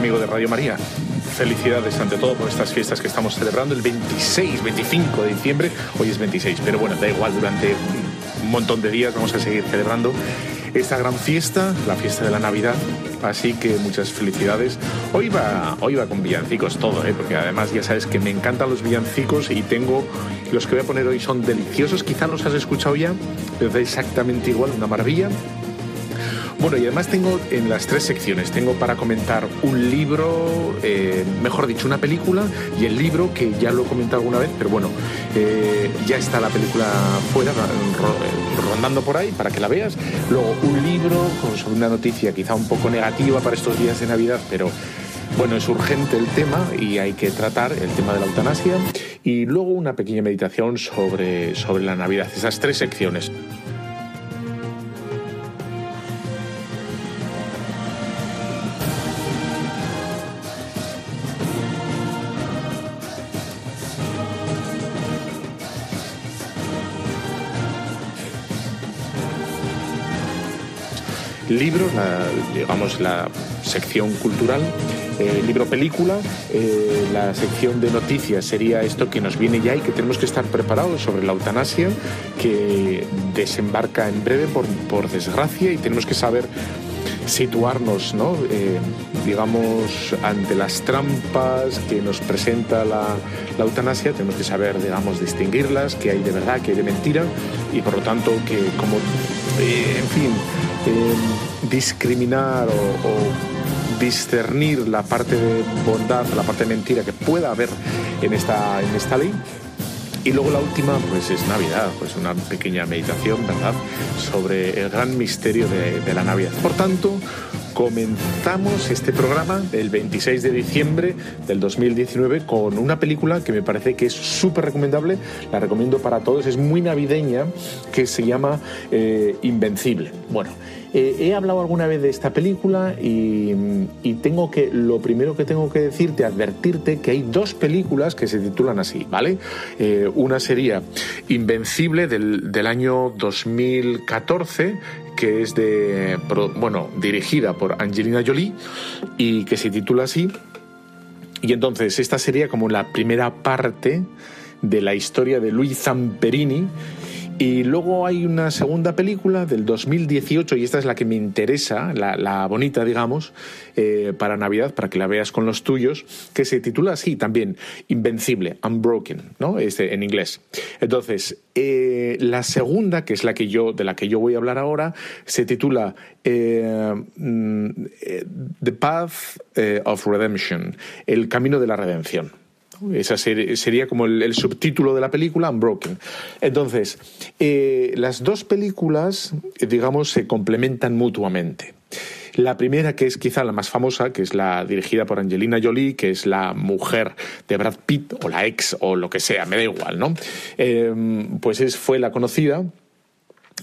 Amigo de Radio María. Felicidades ante todo por estas fiestas que estamos celebrando el 26, 25 de diciembre. Hoy es 26, pero bueno, da igual, durante un montón de días vamos a seguir celebrando esta gran fiesta, la fiesta de la Navidad. Así que muchas felicidades. Hoy va, hoy va con villancicos todo, ¿eh? porque además ya sabes que me encantan los villancicos y tengo los que voy a poner hoy son deliciosos. Quizá los has escuchado ya, pero exactamente igual, una maravilla. Bueno, y además tengo en las tres secciones, tengo para comentar un libro, eh, mejor dicho, una película y el libro, que ya lo he comentado alguna vez, pero bueno, eh, ya está la película fuera, ro- rondando por ahí, para que la veas. Luego un libro con, sobre una noticia quizá un poco negativa para estos días de Navidad, pero bueno, es urgente el tema y hay que tratar el tema de la eutanasia. Y luego una pequeña meditación sobre, sobre la Navidad. Esas tres secciones. Libros, la, digamos la sección cultural, eh, libro película, eh, la sección de noticias sería esto que nos viene ya y que tenemos que estar preparados sobre la eutanasia que desembarca en breve por, por desgracia y tenemos que saber situarnos, ¿no? Eh, digamos, ante las trampas que nos presenta la, la, eutanasia, tenemos que saber, digamos, distinguirlas, qué hay de verdad, qué hay de mentira, y por lo tanto que como, en fin, eh, discriminar o, discernir la parte de bondad, la parte de mentira que pueda haber en esta, en esta ley. Y luego la última, pues es Navidad, pues una pequeña meditación, ¿verdad?, sobre el gran misterio de, de la Navidad. Por tanto, comenzamos este programa el 26 de diciembre del 2019 con una película que me parece que es súper recomendable, la recomiendo para todos, es muy navideña, que se llama eh, Invencible. Bueno, eh, he hablado alguna vez de esta película y, y, tengo que, lo primero que tengo que decirte, advertirte que hay dos películas que se titulan así, ¿vale? Eh, una sería Invencible del, del año 2014 que es de, bueno, dirigida por Angelina Jolie y que se titula así. Y entonces esta sería como la primera parte de la historia de Luis Zamperini. Y luego hay una segunda película del 2018, y esta es la que me interesa, la, bonita, digamos, eh, para Navidad, para que la veas con los tuyos, que se titula así también, Invencible, Unbroken, ¿no? Este, en inglés. Entonces, eh, la segunda, que es la que yo, de la que yo voy a hablar ahora, se titula eh, The Path eh, of Redemption, El Camino de la Redención. Ese ser, sería como el, subtítulo de la película, Unbroken. Entonces, eh, las dos películas, digamos, se complementan mutuamente. La primera, que es quizá la más famosa, que es la dirigida por Angelina Jolie, que es la mujer de Brad Pitt, o la ex, o lo que sea, me da igual, ¿no? Eh, pues es, fue la conocida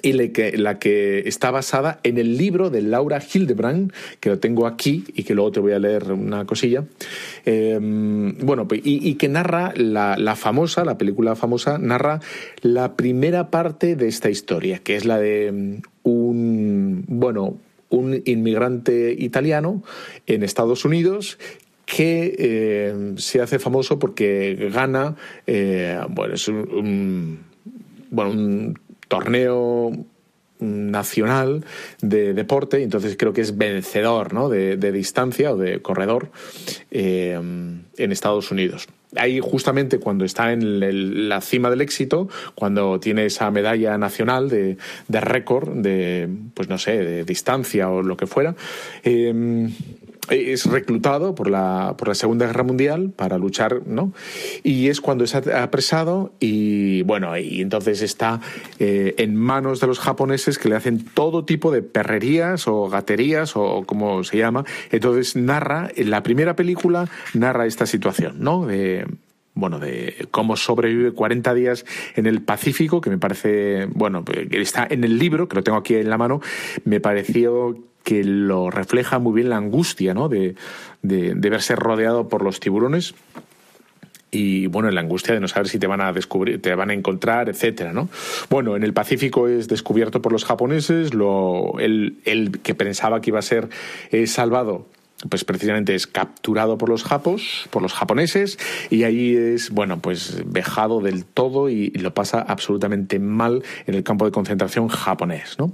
y la que, la que está basada en el libro de Laura Hildebrand, que lo tengo aquí y que luego te voy a leer una cosilla. Eh, bueno, y, y, que narra la, la, famosa, la película famosa, narra la primera parte de esta historia, que es la de un, bueno, un inmigrante italiano en Estados Unidos que eh, se hace famoso porque gana, eh, bueno, es un bueno, un torneo nacional de deporte, entonces creo que es vencedor ¿no? de, de, distancia o de corredor eh, en Estados Unidos. Ahí justamente cuando está en el, la cima del éxito, cuando tiene esa medalla nacional de, de récord, de, pues no sé, de distancia o lo que fuera, eh, es reclutado por la, por la Segunda Guerra Mundial para luchar, ¿no? Y es cuando es apresado y, bueno, y entonces está eh, en manos de los japoneses que le hacen todo tipo de perrerías o gaterías o como se llama. Entonces narra, en la primera película, narra esta situación, ¿no? De, bueno, de cómo sobrevive 40 días en el Pacífico, que me parece, bueno, está en el libro, que lo tengo aquí en la mano, me pareció que lo refleja muy bien la angustia, ¿no? De, de, verse rodeado por los tiburones y bueno, la angustia de no saber si te van a descubrir, te van a encontrar, etcétera, ¿no? Bueno, en el Pacífico es descubierto por los japoneses, lo, el, el que pensaba que iba a ser eh, salvado pues precisamente es capturado por los japos, por los japoneses, y ahí es, bueno, pues vejado del todo y, lo pasa absolutamente mal en el campo de concentración japonés, ¿no?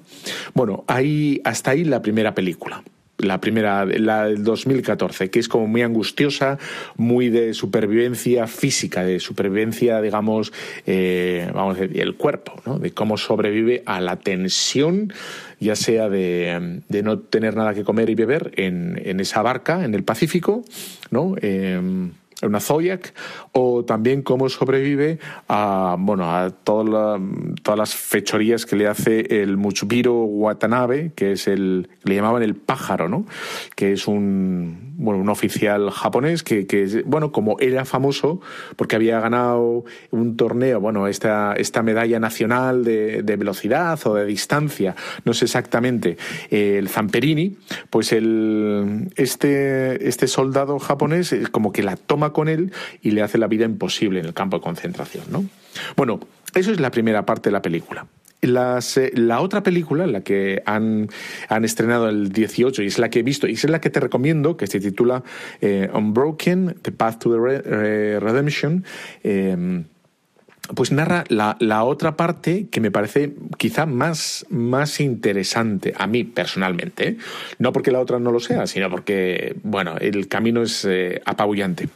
Bueno, ahí, hasta ahí la primera película la primera, la del 2014, que es como muy angustiosa, muy de supervivencia física, de supervivencia, digamos, eh, vamos a decir, el cuerpo, ¿no? de cómo sobrevive a la tensión, ya sea de, de no tener nada que comer y beber en, en esa barca, en el Pacífico, ¿no? Eh, una Zodiac, o también cómo sobrevive a, bueno, a todas las fechorías que le hace el Muchubiro Watanabe, que es el, le llamaban el pájaro, ¿no? Que es un, bueno, un oficial japonés que, que, bueno, como era famoso porque había ganado un torneo, bueno, esta, esta medalla nacional de, de velocidad o de distancia, no sé exactamente, el Zamperini, pues el, este, este soldado japonés como que la toma con él y le hace la vida imposible en el campo de concentración, ¿no? Bueno, eso es la primera parte de la película. Eh, la otra película, la que han, han, estrenado el 18 y es la que he visto y es la que te recomiendo, que se titula eh, Unbroken, The Path to the Redemption, eh, pues narra la, la, otra parte que me parece quizá más, más interesante a mí personalmente. No porque la otra no lo sea, sino porque, bueno, el camino es eh, apabullante.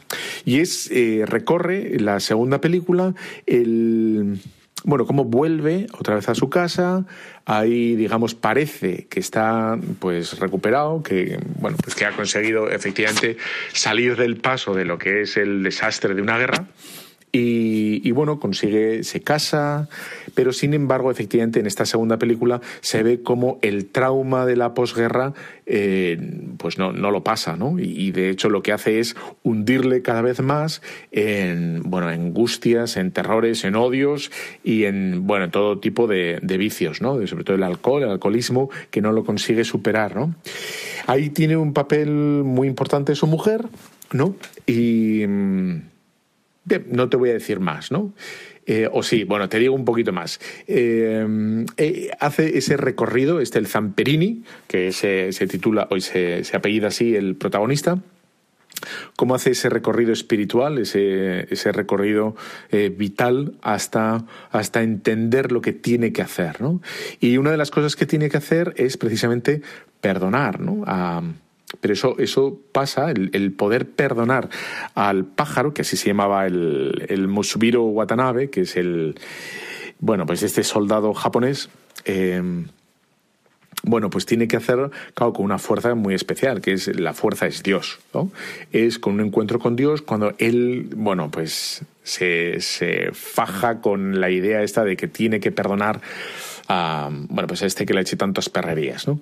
Y es, eh, recorre la segunda película, el bueno, cómo vuelve otra vez a su casa, ahí digamos parece que está pues recuperado, que bueno, pues que ha conseguido efectivamente salir del paso de lo que es el desastre de una guerra y, bueno, consigue, se casa, pero sin embargo, efectivamente, en esta segunda película se ve como el trauma de la posguerra, eh, pues no, no lo pasa, ¿no? Y, de hecho lo que hace es hundirle cada vez más en, bueno, en angustias, en terrores, en odios y en, bueno, todo tipo de, de vicios, ¿no? Sobre todo el alcohol, el alcoholismo, que no lo consigue superar, ¿no? Ahí tiene un papel muy importante su mujer, ¿no? Y no te voy a decir más, ¿no? Eh, o sí, bueno, te digo un poquito más. Eh, eh, hace ese recorrido, este el Zamperini, que se, titula, hoy se, se, apellida así el protagonista. Cómo hace ese recorrido espiritual, ese, ese recorrido vital hasta, hasta entender lo que tiene que hacer, ¿no? Y una de las cosas que tiene que hacer es precisamente perdonar, ¿no? A, pero eso, eso pasa, el, poder perdonar al pájaro, que así se llamaba el, el Musubiro Watanabe, que es el, bueno, pues este soldado japonés, eh, bueno, pues tiene que hacer, claro, con una fuerza muy especial, que es la fuerza es Dios. Es con un encuentro con Dios cuando él, bueno, pues se, se faja con la idea esta de que tiene que perdonar a, bueno, pues a este que le ha hecho tantas perrerías, ¿no?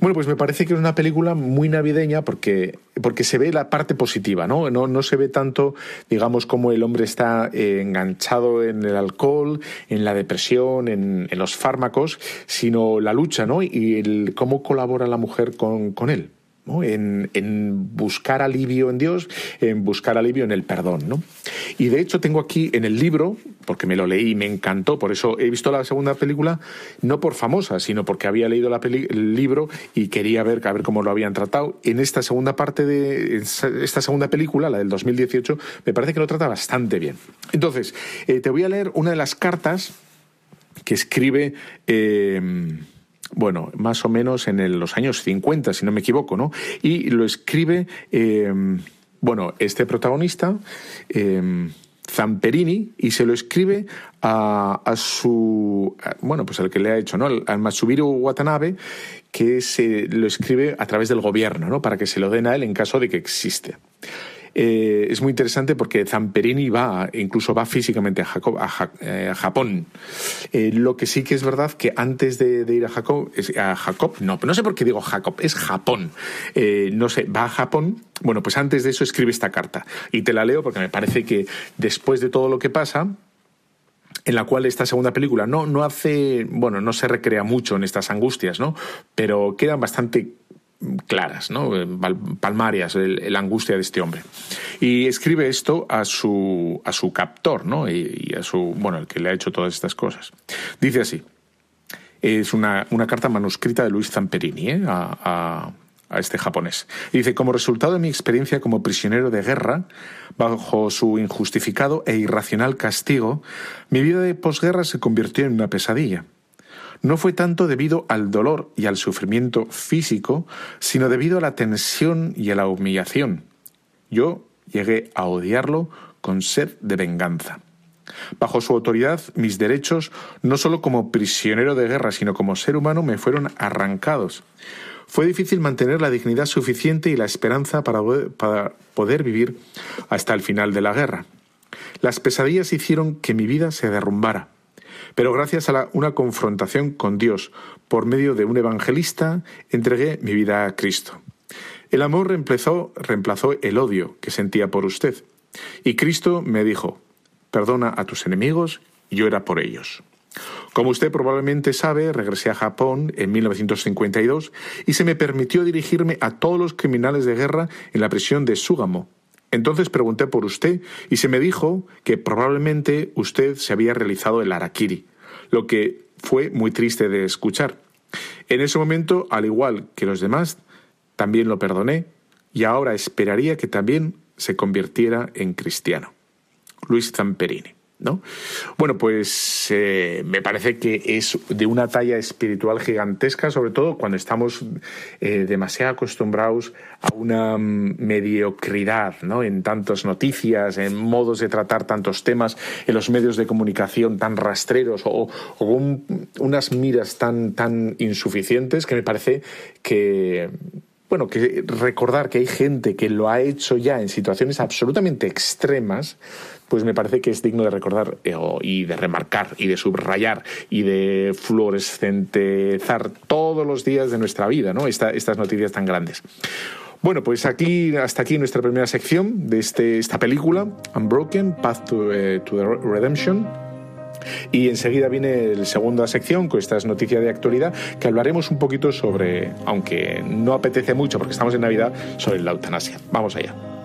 Bueno, pues me parece que es una película muy navideña porque, porque se ve la parte positiva, ¿no? ¿no? No se ve tanto, digamos, como el hombre está eh, enganchado en el alcohol, en la depresión, en, en, los fármacos, sino la lucha, ¿no? Y el, cómo colabora la mujer con, con él en, buscar alivio en Dios, en buscar alivio en el perdón. ¿no? Y de hecho tengo aquí en el libro, porque me lo leí y me encantó, por eso he visto la segunda película, no por famosa, sino porque había leído la el libro y quería ver, ver cómo lo habían tratado. En esta segunda parte de esta segunda película, la del 2018, me parece que lo trata bastante bien. Entonces, eh, te voy a leer una de las cartas que escribe... Eh, bueno, más o menos en los años 50, si no me equivoco, ¿no? Y lo escribe, eh, bueno, este protagonista, eh, Zamperini y se lo escribe a, su, bueno, pues al que le ha hecho, ¿no? Al, Matsubiru Watanabe, que se lo escribe a través del gobierno, ¿no? Para que se lo den a él en caso de que existe. Eh, es muy interesante porque Zamperini va, incluso va físicamente a, eh, Japón. Eh, lo que sí que es verdad que antes de, ir a Jacob, a Jacob, no, no sé por qué digo Jacob, es Japón. no sé, va a Japón. Bueno, pues antes de eso escribe esta carta y te la leo porque me parece que después de todo lo que pasa, en la cual esta segunda película no, no hace, bueno, no se recrea mucho en estas angustias, ¿no? Pero quedan bastante claras, ¿no? palmarias, la angustia de este hombre. Y escribe esto a su, a su captor. Y, a su, bueno, el que le ha hecho todas estas cosas. Dice así, es una, carta manuscrita de Luis Zamperini ¿eh? a, a este japonés. dice, como resultado de mi experiencia como prisionero de guerra, bajo su injustificado e irracional castigo, mi vida de posguerra se convirtió en una pesadilla no fue tanto debido al dolor y al sufrimiento físico, sino debido a la tensión y a la humillación. Yo llegué a odiarlo con sed de venganza. Bajo su autoridad, mis derechos, no solo como prisionero de guerra, sino como ser humano, me fueron arrancados. Fue difícil mantener la dignidad suficiente y la esperanza para poder, vivir hasta el final de la guerra. Las pesadillas hicieron que mi vida se derrumbara. Pero gracias a una confrontación con Dios por medio de un evangelista, entregué mi vida a Cristo. El amor reemplazó, reemplazó el odio que sentía por usted. Y Cristo me dijo, perdona a tus enemigos, yo era por ellos. Como usted probablemente sabe, regresé a Japón en 1952 y se me permitió dirigirme a todos los criminales de guerra en la prisión de Sugamo, entonces pregunté por usted y se me dijo que probablemente usted se había realizado el Arakiri, lo que fue muy triste de escuchar. En ese momento, al igual que los demás, también lo perdoné y ahora esperaría que también se convirtiera en cristiano. Luis Zamperini. ¿No? Bueno, pues eh, me parece que es de una talla espiritual gigantesca, sobre todo cuando estamos eh, demasiado acostumbrados a una mm, mediocridad, ¿no? En tantas noticias, en modos de tratar tantos temas, en los medios de comunicación tan rastreros o, unas miras tan, tan insuficientes que me parece que bueno, que recordar que hay gente que lo ha hecho ya en situaciones absolutamente extremas, pues me parece que es digno de recordar eh, y de remarcar y de subrayar y de fluorescentezar todos los días de nuestra vida, ¿no? estas noticias tan grandes. Bueno, pues aquí, hasta aquí nuestra primera sección de este, esta película, Unbroken, Path to, eh, to the Redemption. Y enseguida viene la segunda sección, con estas noticias de actualidad, que hablaremos un poquito sobre, aunque no apetece mucho porque estamos en Navidad, sobre la eutanasia. Vamos allá.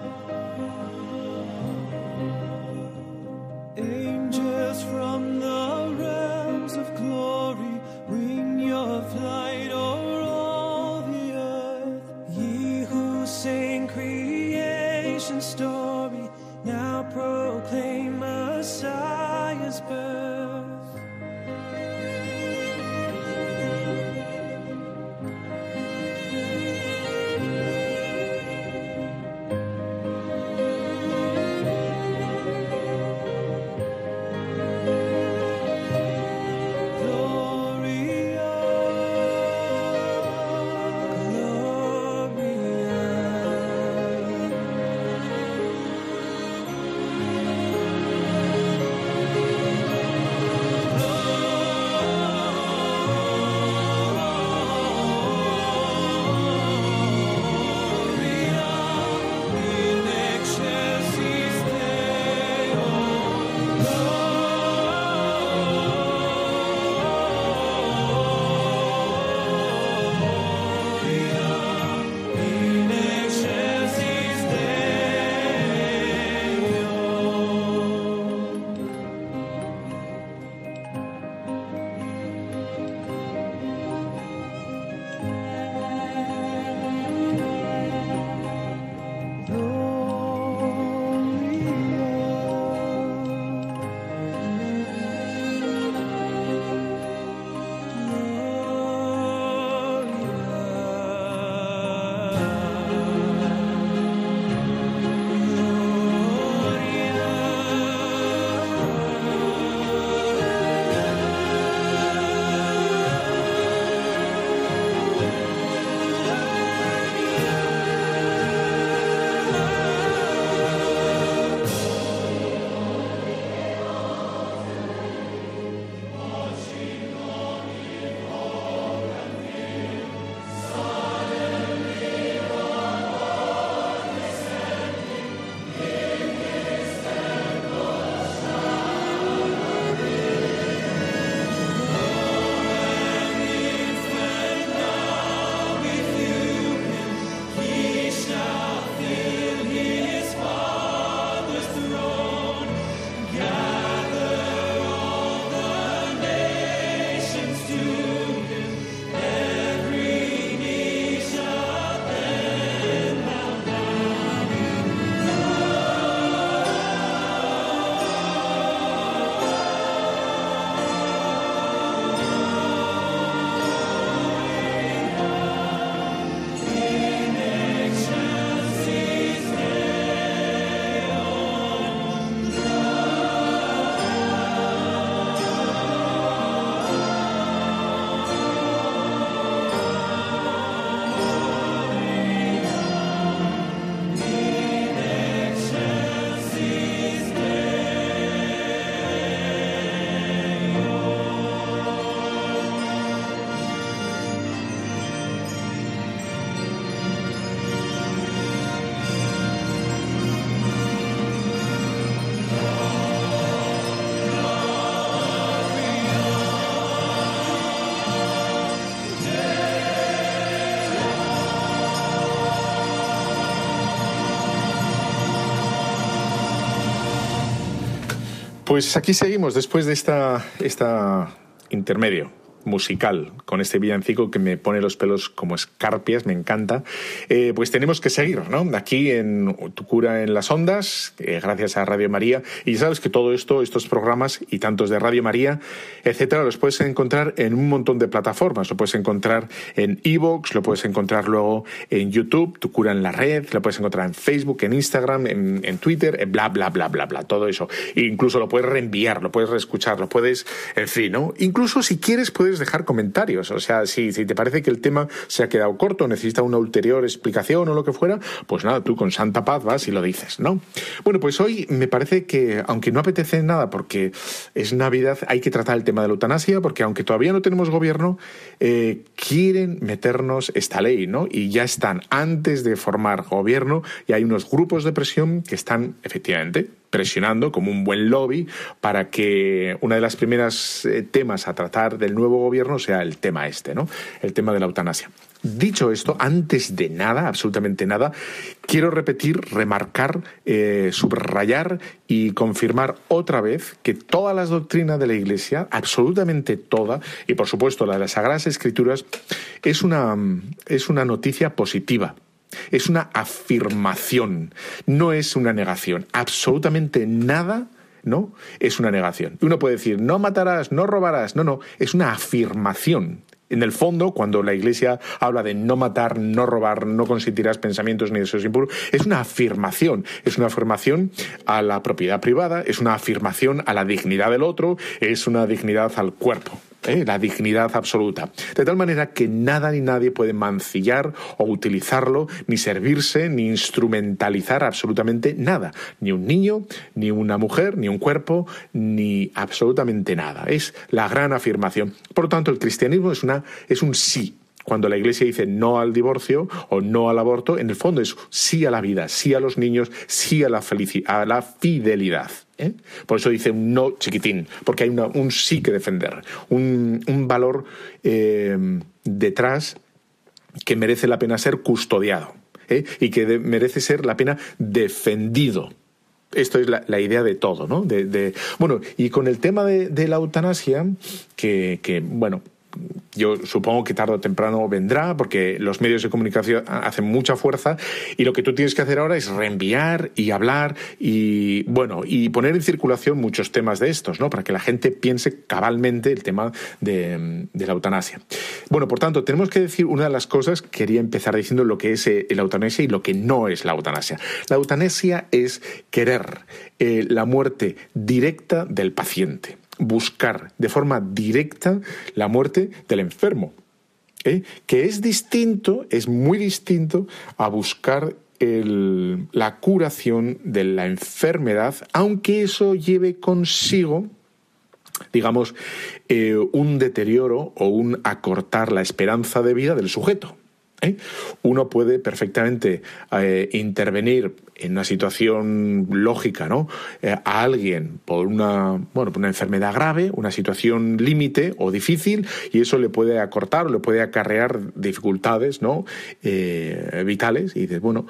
Pues aquí seguimos después de esta, esta intermedio musical con este villancico que me pone los pelos como escarpias, me encanta, eh, pues tenemos que seguir, ¿no? Aquí en Tu cura en las ondas, eh, gracias a Radio María. Y sabes que todo esto, estos programas y tantos de Radio María, etcétera, los puedes encontrar en un montón de plataformas. Lo puedes encontrar en Evox, lo puedes encontrar luego en YouTube, Tu cura en la red, lo puedes encontrar en Facebook, en Instagram, en, Twitter, en bla, bla, bla, bla, bla, todo eso. E incluso lo puedes reenviar, lo puedes reescuchar, lo puedes, en fin, ¿no? Incluso si quieres puedes dejar comentarios. O sea, si, te parece que el tema se ha quedado corto, necesita una ulterior explicación o lo que fuera, pues nada, tú con santa paz vas y lo dices, ¿no? Bueno, pues hoy me parece que, aunque no apetece nada porque es Navidad, hay que tratar el tema de la eutanasia, porque aunque todavía no tenemos gobierno, eh, quieren meternos esta ley, ¿no? Y ya están, antes de formar gobierno, y hay unos grupos de presión que están, efectivamente, presionando como un buen lobby para que una de las primeras eh, temas a tratar del nuevo gobierno sea el tema este, ¿no? El tema de la eutanasia. Dicho esto, antes de nada, absolutamente nada, quiero repetir, remarcar, eh, subrayar y confirmar otra vez que todas las doctrinas de la Iglesia, absolutamente toda, y por supuesto la de las Sagradas Escrituras, es una, es una noticia positiva es una afirmación, no es una negación. Absolutamente nada ¿no? Es una negación. Uno puede decir, no matarás, no robarás, no, no, es una afirmación. En el fondo, cuando la Iglesia habla de no matar, no robar, no consentirás pensamientos ni deseos impuros, es una afirmación. Es una afirmación a la propiedad privada, es una afirmación a la dignidad del otro, es una dignidad al cuerpo. ¿Eh? la dignidad absoluta. De tal manera que nada ni nadie puede mancillar o utilizarlo, ni servirse, ni instrumentalizar absolutamente nada. Ni un niño, ni una mujer, ni un cuerpo, ni absolutamente nada. Es la gran afirmación. Por lo tanto, el cristianismo es, una, es un sí cuando la Iglesia dice no al divorcio o no al aborto, en el fondo es sí a la vida, sí a los niños, sí a la, a la fidelidad. ¿Eh? Por eso dice un no chiquitín, porque hay un sí que defender, un, valor eh, detrás que merece la pena ser custodiado ¿eh? y que merece ser la pena defendido. Esto es la, idea de todo, ¿no? De, bueno, y con el tema de, la eutanasia, que, bueno, yo supongo que tarde o temprano vendrá, porque los medios de comunicación hacen mucha fuerza y lo que tú tienes que hacer ahora es reenviar y hablar y, bueno, y poner en circulación muchos temas de estos, ¿no? Para que la gente piense cabalmente el tema de, la eutanasia. Bueno, por tanto, tenemos que decir una de las cosas, quería empezar diciendo lo que es eh, la eutanasia y lo que no es la eutanasia. La eutanasia es querer eh, la muerte directa del paciente buscar de forma directa la muerte del enfermo, ¿eh? que es distinto, es muy distinto a buscar la curación de la enfermedad, aunque eso lleve consigo digamos, eh, un deterioro o un acortar la esperanza de vida del sujeto. ¿Eh? Uno puede perfectamente eh, intervenir en una situación lógica, ¿no? Eh, a alguien por una, bueno, por una enfermedad grave, una situación límite o difícil, y eso le puede acortar le puede acarrear dificultades, ¿no? vitales, y dices, bueno,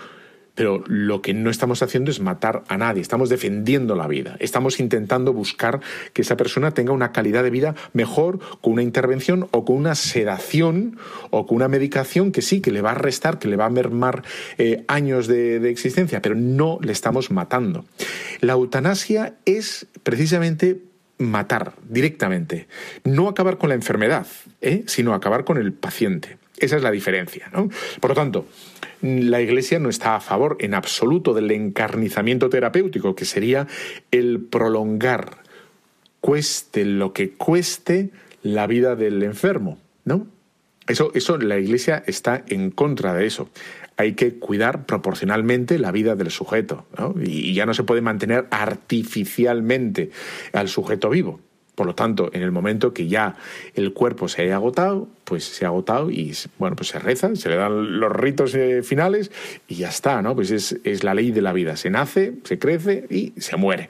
pero lo que no estamos haciendo es matar a nadie, estamos defendiendo la vida, estamos intentando buscar que esa persona tenga una calidad de vida mejor con una intervención o con una sedación o con una medicación que sí, que le va a restar, que le va a mermar eh, años de, existencia, pero no le estamos matando. La eutanasia es precisamente matar directamente, no acabar con la enfermedad, ¿eh? sino acabar con el paciente. Esa es la diferencia. ¿no? Por lo tanto, la Iglesia no está a favor en absoluto del encarnizamiento terapéutico, que sería el prolongar, cueste lo que cueste, la vida del enfermo, ¿no? Eso, eso, la Iglesia está en contra de eso. Hay que cuidar proporcionalmente la vida del sujeto, ¿no? y ya no se puede mantener artificialmente al sujeto vivo. Por lo tanto, en el momento que ya el cuerpo se haya agotado, pues se ha agotado y bueno, pues se reza, se le dan los ritos eh, finales y ya está, ¿no? Pues es, la ley de la vida. Se nace, se crece y se muere.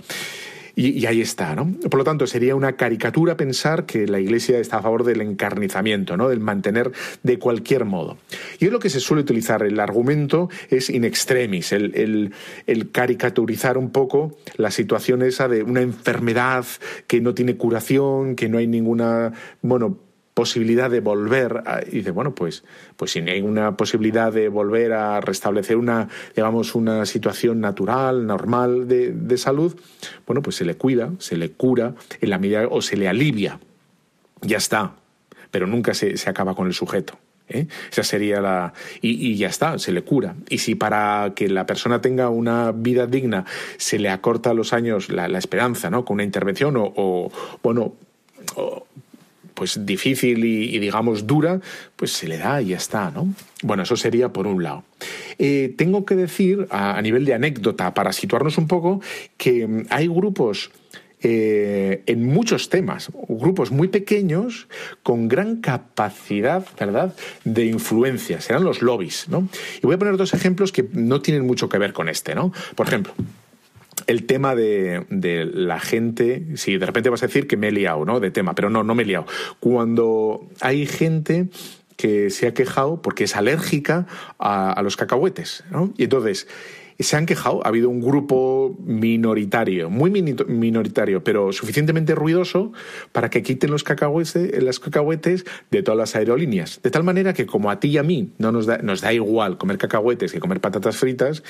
Y, ahí está, ¿no? Por lo tanto, sería una caricatura pensar que la Iglesia está a favor del encarnizamiento, ¿no? Del mantener de cualquier modo. Y es lo que se suele utilizar. El argumento es in extremis, el, el caricaturizar un poco la situación esa de una enfermedad que no tiene curación, que no hay ninguna, bueno, posibilidad de volver y dice bueno pues pues si hay una posibilidad de volver a restablecer una digamos una situación natural normal de, de salud bueno pues se le cuida se le cura en la medida o se le alivia ya está pero nunca se, se acaba con el sujeto ¿eh? Esa sería la. Y, ya está, se le cura. Y si para que la persona tenga una vida digna se le acorta los años la, esperanza, ¿no? Con una intervención o, o bueno, pues difícil y, digamos dura, pues se le da y ya está, ¿no? Bueno, eso sería por un lado. Eh, tengo que decir, a, nivel de anécdota, para situarnos un poco, que mm, hay grupos eh, en muchos temas, grupos muy pequeños con gran capacidad, ¿verdad?, de influencia. Serán los lobbies, ¿no? Y voy a poner dos ejemplos que no tienen mucho que ver con este, ¿no? Por ejemplo, el tema de, la gente, si de repente vas a decir que me he liado, ¿no? De tema, pero no, no me he liado. Cuando hay gente que se ha quejado porque es alérgica a, a los cacahuetes, ¿no? Y entonces se han quejado. Ha habido un grupo minoritario, muy minoritario, pero suficientemente ruidoso para que quiten los cacahuetes, los cacahuetes de todas las aerolíneas. De tal manera que como a ti y a mí no nos da, nos da igual comer cacahuetes que comer patatas fritas,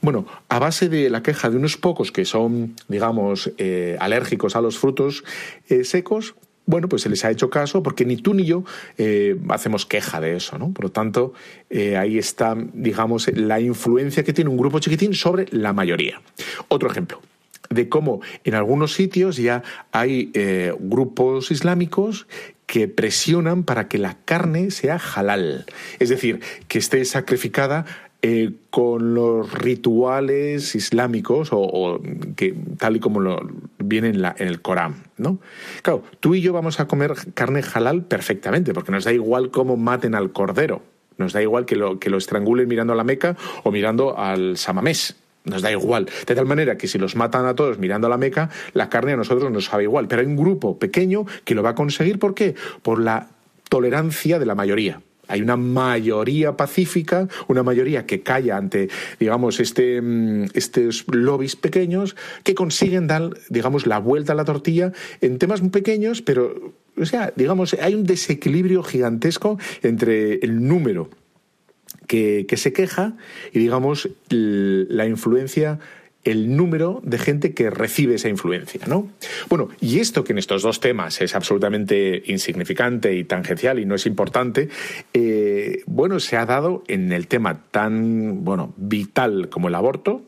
bueno, a base de la queja de unos pocos que son, digamos, eh, alérgicos a los frutos eh, secos, bueno, pues se les ha hecho caso porque ni tú ni yo eh, hacemos queja de eso, ¿no? Por lo tanto, eh, ahí está, digamos, la influencia que tiene un grupo chiquitín sobre la mayoría. Otro ejemplo de cómo en algunos sitios ya hay eh, grupos islámicos que presionan para que la carne sea halal, es decir, que esté sacrificada eh, con los rituales islámicos o, que tal y como lo viene en, la, en, el Corán, ¿no? Claro, tú y yo vamos a comer carne halal perfectamente, porque nos da igual cómo maten al cordero, nos da igual que lo, que lo estrangulen mirando a la Meca o mirando al Samamés. Nos da igual. De tal manera que si los matan a todos mirando a la Meca, la carne a nosotros nos sabe igual. Pero hay un grupo pequeño que lo va a conseguir. ¿Por qué? Por la tolerancia de la mayoría. Hay una mayoría pacífica, una mayoría que calla ante, digamos, este, mm, estos lobbies pequeños que consiguen dar, digamos, la vuelta a la tortilla en temas muy pequeños, pero, o sea, digamos, hay un desequilibrio gigantesco entre el número que, que se queja y, digamos, la influencia el número de gente que recibe esa influencia, ¿no? Bueno, y esto que en estos dos temas es absolutamente insignificante y tangencial y no es importante, eh, bueno, se ha dado en el tema tan, bueno, vital como el aborto,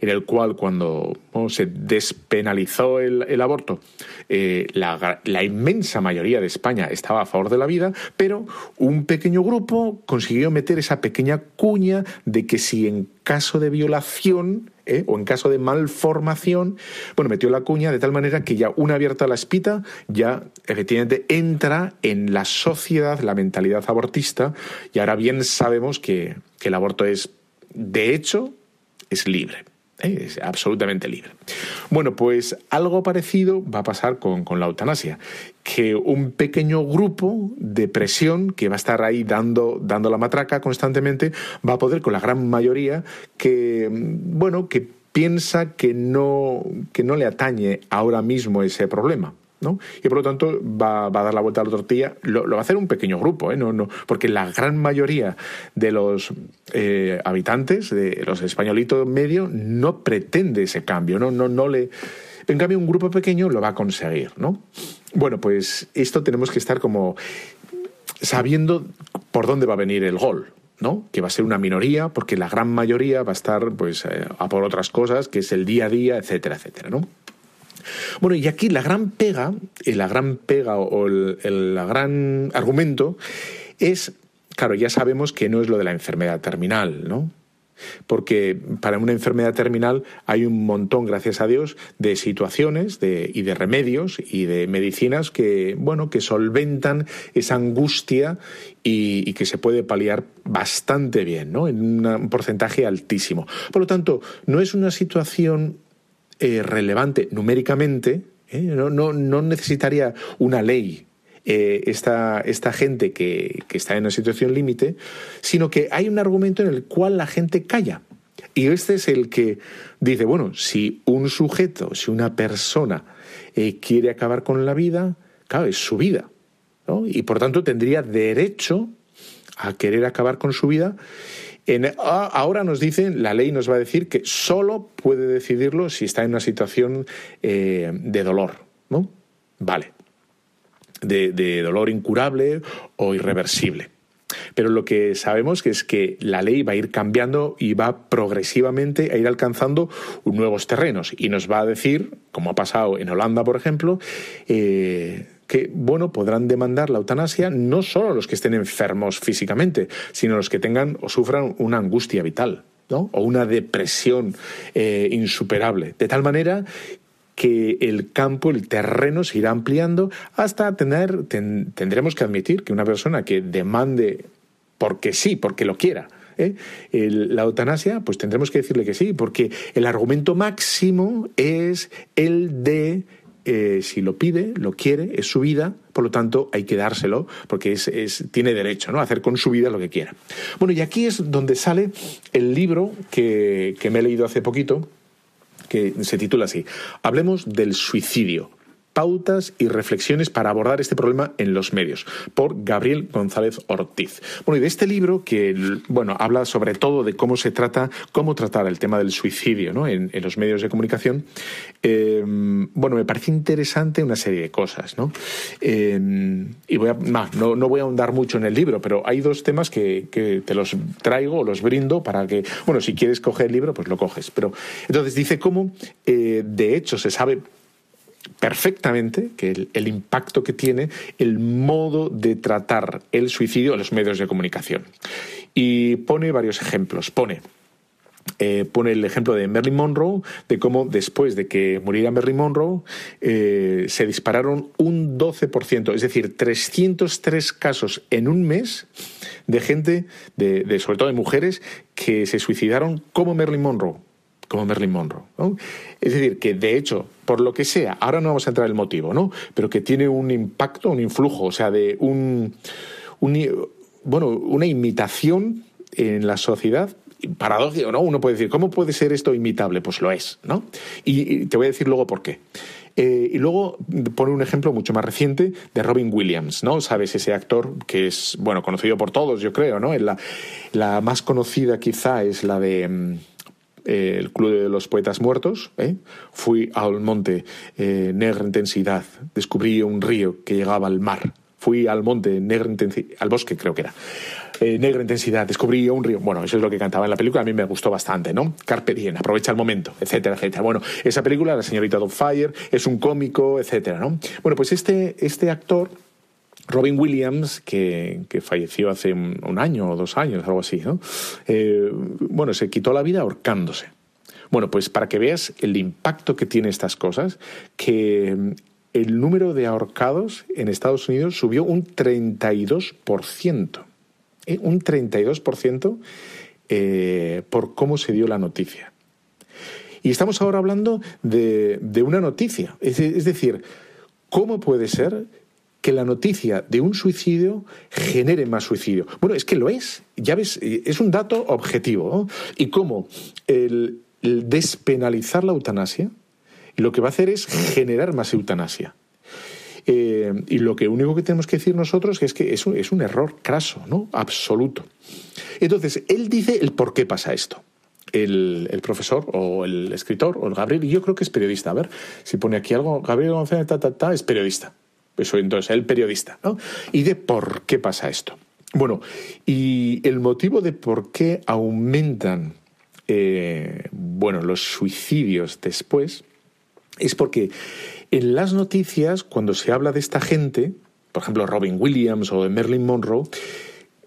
en el cual cuando se despenalizó el, aborto, eh, la, inmensa mayoría de España estaba a favor de la vida, pero un pequeño grupo consiguió meter esa pequeña cuña de que si en caso de violación ¿eh? o en caso de malformación, bueno, metió la cuña de tal manera que ya una abierta la espita, ya efectivamente entra en la sociedad la mentalidad abortista y ahora bien sabemos que, que el aborto es, de hecho, es libre. Es absolutamente libre. Bueno, pues algo parecido va a pasar con, con, la eutanasia, que un pequeño grupo de presión que va a estar ahí dando, dando la matraca constantemente va a poder con la gran mayoría que, bueno, que piensa que no, que no le atañe ahora mismo ese problema. Y por lo tanto va, a dar la vuelta a la tortilla. Lo, va a hacer un pequeño grupo, ¿eh? no, no, porque la gran mayoría de los eh, habitantes, de los españolitos medios, no pretende ese cambio, ¿no? No, no le... En cambio, un grupo pequeño lo va a conseguir, ¿no? Bueno, pues esto tenemos que estar como sabiendo por dónde va a venir el gol, ¿no? Que va a ser una minoría, porque la gran mayoría va a estar, pues, eh, a por otras cosas, que es el día a día, etcétera, etcétera, ¿no? Bueno, y aquí la gran pega, la gran pega o el, gran argumento es, claro, ya sabemos que no es lo de la enfermedad terminal, ¿no? Porque para una enfermedad terminal hay un montón, gracias a Dios, de situaciones y de remedios y de medicinas que, bueno, que solventan esa angustia y, que se puede paliar bastante bien, ¿no? En un porcentaje altísimo. Por lo tanto, no es una situación eh, relevante numéricamente, ¿eh? no, no, no, necesitaría una ley eh, esta, esta, gente que, que está en una situación límite, sino que hay un argumento en el cual la gente calla. Y este es el que dice, bueno, si un sujeto, si una persona quiere acabar con la vida, claro, es su vida. Y por tanto tendría derecho a querer acabar con su vida ahora nos dicen, la ley nos va a decir que solo puede decidirlo si está en una situación eh, de dolor, ¿no? Vale. De, dolor incurable o irreversible. Pero lo que sabemos es que la ley va a ir cambiando y va progresivamente a ir alcanzando nuevos terrenos. Y nos va a decir, como ha pasado en Holanda, por ejemplo, eh, que, bueno, podrán demandar la eutanasia no solo los que estén enfermos físicamente, sino los que tengan o sufran una angustia vital, ¿no? O una depresión eh, insuperable. De tal manera que el campo, el terreno se irá ampliando hasta tener, tendremos que admitir que una persona que demande porque sí, porque lo quiera, ¿eh? la eutanasia, pues tendremos que decirle que sí, porque el argumento máximo es el de eh, si lo pide, lo quiere, es su vida, por lo tanto hay que dárselo porque es, tiene derecho ¿no? a hacer con su vida lo que quiera. Bueno, y aquí es donde sale el libro que, que me he leído hace poquito, que se titula así, Hablemos del suicidio, pautas y reflexiones para abordar este problema en los medios, por Gabriel González Ortiz. Bueno, y de este libro que, bueno, habla sobre todo de cómo se trata, cómo tratar el tema del suicidio ¿no? en, los medios de comunicación, eh, bueno, me parece interesante una serie de cosas, ¿no? Eh, y voy a, no, no, voy a ahondar mucho en el libro, pero hay dos temas que, que te los traigo, los brindo para que, bueno, si quieres coger el libro, pues lo coges. Pero entonces dice cómo, eh, de hecho, se sabe perfectamente que el, impacto que tiene el modo de tratar el suicidio en los medios de comunicación. Y pone varios ejemplos. Pone, eh, pone el ejemplo de Marilyn Monroe, de cómo después de que muriera Marilyn Monroe eh, se dispararon un 12%, es decir, 303 casos en un mes de gente, de, sobre todo de mujeres, que se suicidaron como Marilyn Monroe como Marilyn Monroe. Es decir, que de hecho, por lo que sea, ahora no vamos a entrar en el motivo, ¿no? Pero que tiene un impacto, un influjo, o sea, de un, bueno, una imitación en la sociedad paradójico, ¿no? Uno puede decir, ¿cómo puede ser esto imitable? Pues lo es, ¿no? Y, te voy a decir luego por qué. Eh, y luego pone un ejemplo mucho más reciente de Robin Williams, ¿no? Sabes, ese actor que es, bueno, conocido por todos, yo creo, ¿no? La, la más conocida quizá es la de mm, el Club de los Poetas Muertos, ¿eh? fui al monte, eh, negra intensidad, descubrí un río que llegaba al mar, fui al monte, negra intensidad, al bosque creo que era, eh, negra intensidad, descubrí un río, bueno, eso es lo que cantaba en la película, a mí me gustó bastante, ¿no? Carpe diem, aprovecha el momento, etcétera, etcétera. Bueno, esa película, La señorita Fire, es un cómico, etcétera, ¿no? Bueno, pues este, este actor Robin Williams, que, falleció hace un, año o dos años, algo así, ¿no? Eh, bueno, se quitó la vida ahorcándose. Bueno, pues para que veas el impacto que tiene estas cosas, que mm, el número de ahorcados en Estados Unidos subió un 32%. ¿eh? Un 32% eh, por cómo se dio la noticia. Y estamos ahora hablando de, una noticia. es decir, ¿cómo puede ser que la noticia de un suicidio genere más suicidio. Bueno, es que lo es, ya ves, es un dato objetivo. Y cómo el, despenalizar la eutanasia lo que va a hacer es generar más eutanasia. Eh, y lo que único que tenemos que decir nosotros es que es un, es un error craso, ¿no? Absoluto. Entonces, él dice el por qué pasa esto. El, profesor o el escritor o el Gabriel, y yo creo que es periodista. A ver si pone aquí algo. Gabriel González ta, es periodista. Eso entonces, el periodista, ¿no? Y de por qué pasa esto. Bueno, y el motivo de por qué aumentan eh, bueno, los suicidios después es porque en las noticias, cuando se habla de esta gente, por ejemplo, Robin Williams o de Marilyn Monroe,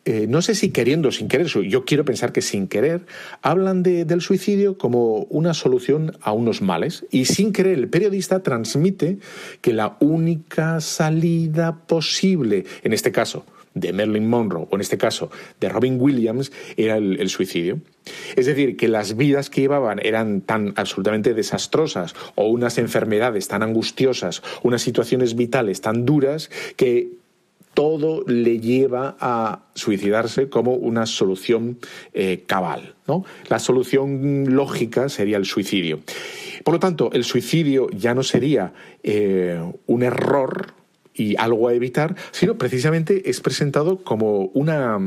eh, no sé si queriendo o sin querer, yo quiero pensar que sin querer, hablan del suicidio como una solución a unos males. Y sin querer, el periodista transmite que la única salida posible, en este caso, de Marilyn Monroe, o en este caso de Robin Williams, era el, suicidio. Es decir, que las vidas que llevaban eran tan absolutamente desastrosas, o unas enfermedades tan angustiosas, unas situaciones vitales tan duras, que todo le lleva a suicidarse como una solución eh, cabal. ¿no? La solución lógica sería el suicidio. Por lo tanto, el suicidio ya no sería eh, un error y algo a evitar, sino precisamente es presentado como una,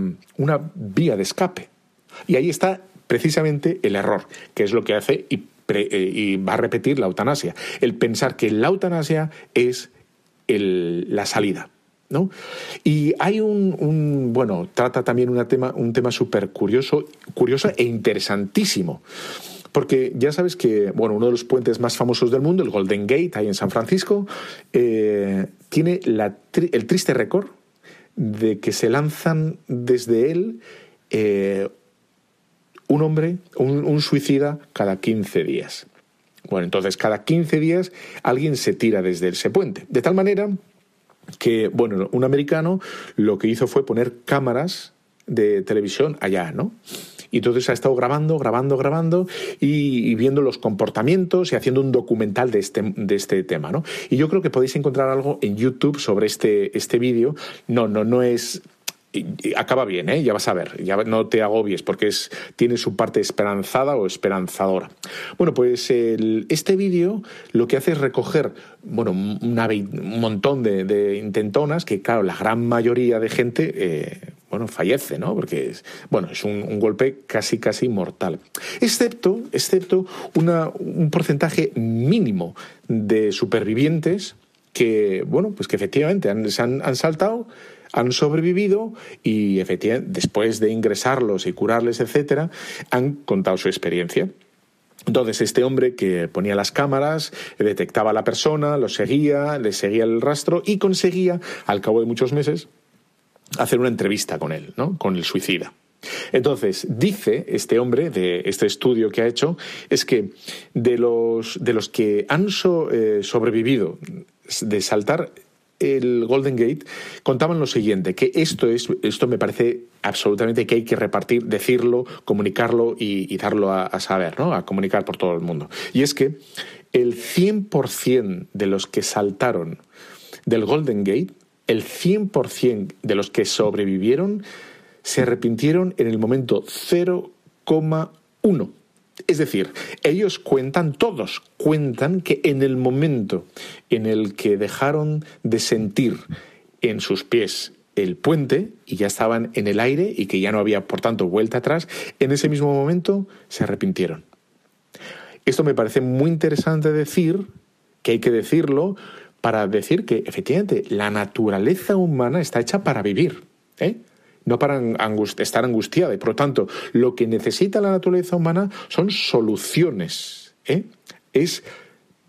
vía de escape. Y ahí está precisamente el error, que es lo que hace y, eh, va a repetir la eutanasia. El pensar que la eutanasia es la salida. Y hay un, bueno, trata también tema, un tema súper curioso, e interesantísimo. Porque ya sabes que, bueno, uno de los puentes más famosos del mundo, el Golden Gate, ahí en San Francisco, eh, tiene el triste récord de que se lanzan desde él eh, un hombre, un, suicida, cada 15 días. Bueno, entonces cada 15 días alguien se tira desde ese puente. De tal manera que, bueno, un americano lo que hizo fue poner cámaras de televisión allá, ¿no? Y entonces ha estado grabando, grabando, grabando y, viendo los comportamientos y haciendo un documental de este, de este tema, ¿no? Y yo creo que podéis encontrar algo en YouTube sobre este, este vídeo. No, no, no es acaba bien, ¿eh? ya vas a ver, ya no te agobies porque es, tiene su parte esperanzada o esperanzadora. Bueno, pues este vídeo lo que hace es recoger bueno, un montón de, intentonas que, claro, la gran mayoría de gente eh, bueno, fallece, ¿no? Porque es, bueno, es un, golpe casi, casi mortal. Excepto, excepto un porcentaje mínimo de supervivientes que, bueno, pues que efectivamente han, han, han saltado han sobrevivido y efectivamente después de ingresarlos y curarles, etcétera, han contado su experiencia. Entonces, este hombre que ponía las cámaras, detectaba a la persona, lo seguía, le seguía el rastro y conseguía, al cabo de muchos meses, hacer una entrevista con él, ¿no? Con el suicida. Entonces, dice este hombre de este estudio que ha hecho, es que de los, de los que han eh, sobrevivido de saltar el Golden Gate contaban lo siguiente, que esto es esto me parece absolutamente que hay que repartir, decirlo, comunicarlo y, darlo a, saber, ¿no? A comunicar por todo el mundo. Y es que el 100% de los que saltaron del Golden Gate, el 100% de los que sobrevivieron se arrepintieron en el momento 0,1 es decir, ellos cuentan, todos cuentan que en el momento en el que dejaron de sentir en sus pies el puente y ya estaban en el aire y que ya no había, por tanto, vuelta atrás, en ese mismo momento se arrepintieron. Esto me parece muy interesante decir, que hay que decirlo, para decir que efectivamente la naturaleza humana está hecha para vivir. ¿eh? No para estar angustiada. Y por lo tanto, lo que necesita la naturaleza humana son soluciones. ¿eh? Es,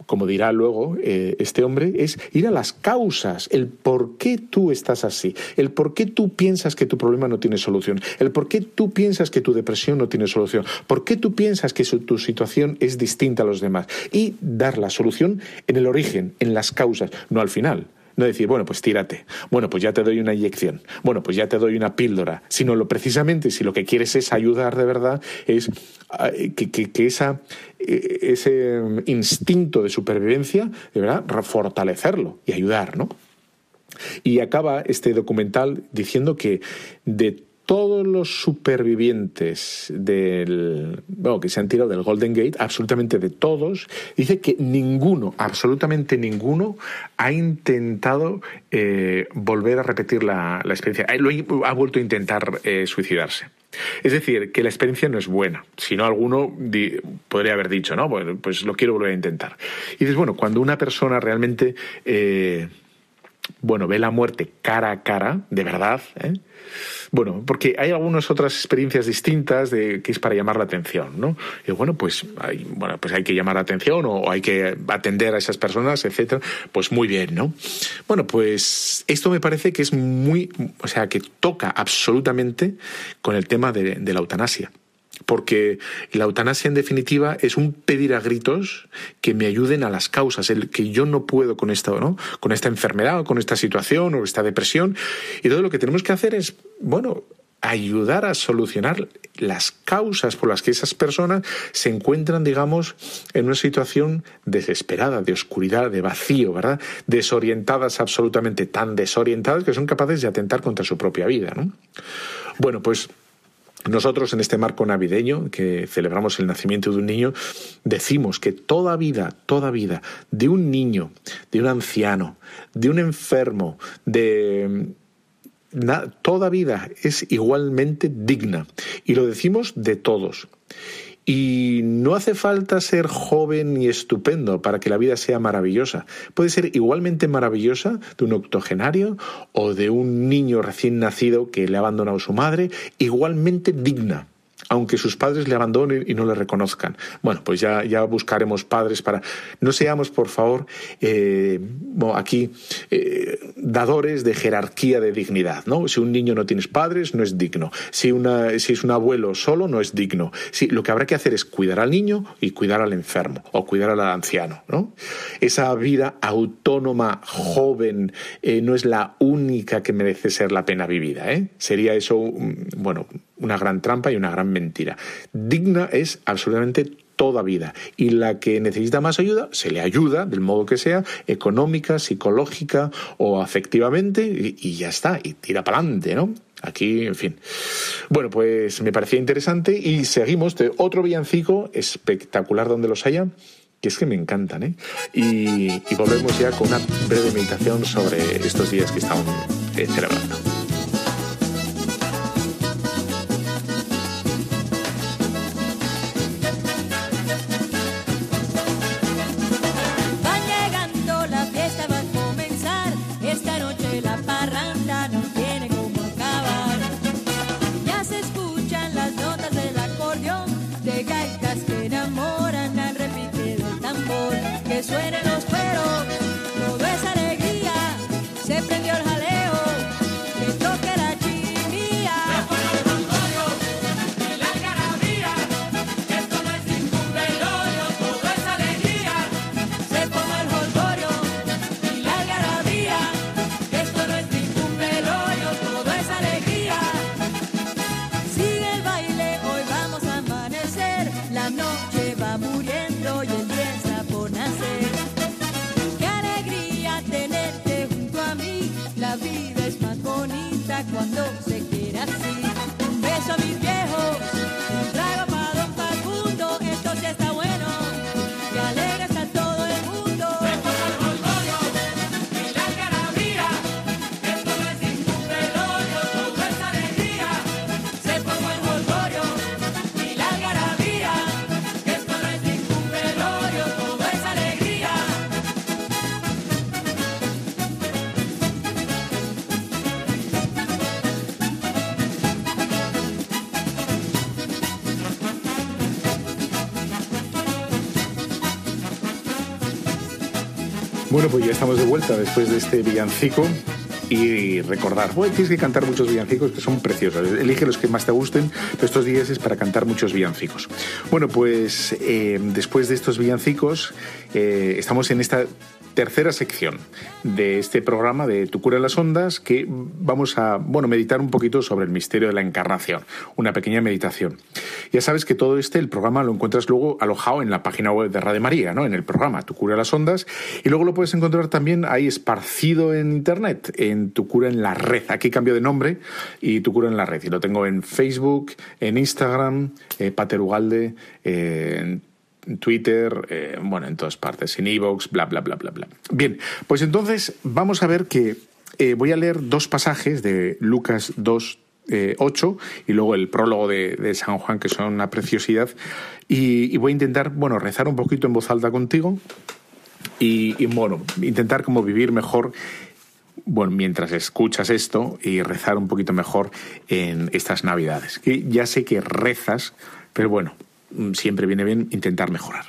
como dirá luego eh, este hombre, es ir a las causas, el por qué tú estás así, el por qué tú piensas que tu problema no tiene solución, el por qué tú piensas que tu depresión no tiene solución, por qué tú piensas que tu situación es distinta a los demás. Y dar la solución en el origen, en las causas, no al final. No decir, bueno, pues tírate. Bueno, pues ya te doy una inyección. Bueno, pues ya te doy una píldora. Sino lo precisamente, si lo que quieres es ayudar de verdad, es ah, que, que, esa, eh, ese instinto de supervivencia, de verdad, fortalecerlo y ayudar, ¿no? Y acaba este documental diciendo que de todos los supervivientes del, bueno, que se han tirado del Golden Gate, absolutamente de todos, dice que ninguno, absolutamente ninguno, ha intentado eh, volver a repetir la, experiencia. ha vuelto a intentar eh, suicidarse. Es decir, que la experiencia no es buena. Si no, alguno podría haber dicho, no, bueno, pues lo quiero volver a intentar. Y dices, bueno, cuando una persona realmente... Eh, bueno, ve la muerte cara a cara, de verdad, ¿eh? Bueno, porque hay algunas otras experiencias distintas que es para llamar la atención, ¿no? Y bueno, pues hay, bueno, pues hay que llamar la atención o hay que atender a esas personas, etcétera. Pues muy bien, ¿no? Bueno, pues esto me parece que es muy, o sea, que toca absolutamente con el tema de la eutanasia porque la eutanasia en definitiva es un pedir a gritos que me ayuden a las causas, el que yo no puedo con esto, ¿no? Con esta enfermedad o con esta situación o esta depresión y todo lo que tenemos que hacer es, bueno, ayudar a solucionar las causas por las que esas personas se encuentran, digamos, en una situación desesperada, de oscuridad, de vacío, ¿verdad? Desorientadas absolutamente, tan desorientadas que son capaces de atentar contra su propia vida, ¿no? Bueno, pues nosotros en este marco navideño, que celebramos el nacimiento de un niño, decimos que toda vida, toda vida de un niño, de un anciano, de un enfermo, de... toda vida es igualmente digna. Y lo decimos de todos. Y no hace falta ser joven y estupendo para que la vida sea maravillosa. Puede ser igualmente maravillosa de un octogenario o de un niño recién nacido que le ha abandonado su madre, igualmente digna aunque sus padres le abandonen y no le reconozcan. Bueno, pues ya, ya buscaremos padres para... No seamos, por favor, eh, aquí eh, dadores de jerarquía de dignidad, ¿no? Si un niño no tienes padres, no es digno. Si, una, si es un abuelo solo, no es digno. Sí, lo que habrá que hacer es cuidar al niño y cuidar al enfermo o cuidar al anciano, ¿no? Esa vida autónoma, joven, eh, no es la única que merece ser la pena vivida. Sería eso, bueno, una gran trampa y una gran mentira. Digna es absolutamente toda vida y la que necesita más ayuda se le ayuda del modo que sea económica psicológica o afectivamente y, ya está y tira para adelante no aquí en fin bueno pues me parecía interesante y seguimos de otro villancico espectacular donde los haya que es que me encantan ¿eh? y, volvemos ya con una breve meditación sobre estos días que estamos eh, celebrando Bueno, pues ya estamos de vuelta después de este villancico y recordar, bueno, tienes que cantar muchos villancicos que son preciosos. Elige los que más te gusten, pero estos días es para cantar muchos villancicos. Bueno, pues eh, después de estos villancicos, eh, estamos en esta tercera sección de este programa de Tu cura en las ondas que vamos a, bueno, meditar un poquito sobre el misterio de la encarnación, una pequeña meditación. Ya sabes que todo este, el programa lo encuentras luego alojado en la página web de Radio María, ¿no? En el programa Tu cura en las ondas y luego lo puedes encontrar también ahí esparcido en internet, en Tu cura en la red. Aquí cambio de nombre y Tu cura en la red y lo tengo en Facebook, en Instagram, eh, Pater Ugalde, en Twitter, eh, bueno, en todas partes, en Evox, bla, bla, bla, bla, bla. Bien, pues entonces vamos a ver que eh, voy a leer dos pasajes de Lucas 2, 8 eh, y luego el prólogo de, San Juan, que son una preciosidad. Y, voy a intentar, bueno, rezar un poquito en voz alta contigo y, y bueno, intentar como vivir mejor bueno, mientras escuchas esto y rezar un poquito mejor en estas Navidades. Que ya sé que rezas, pero bueno, siempre viene bien intentar mejorar.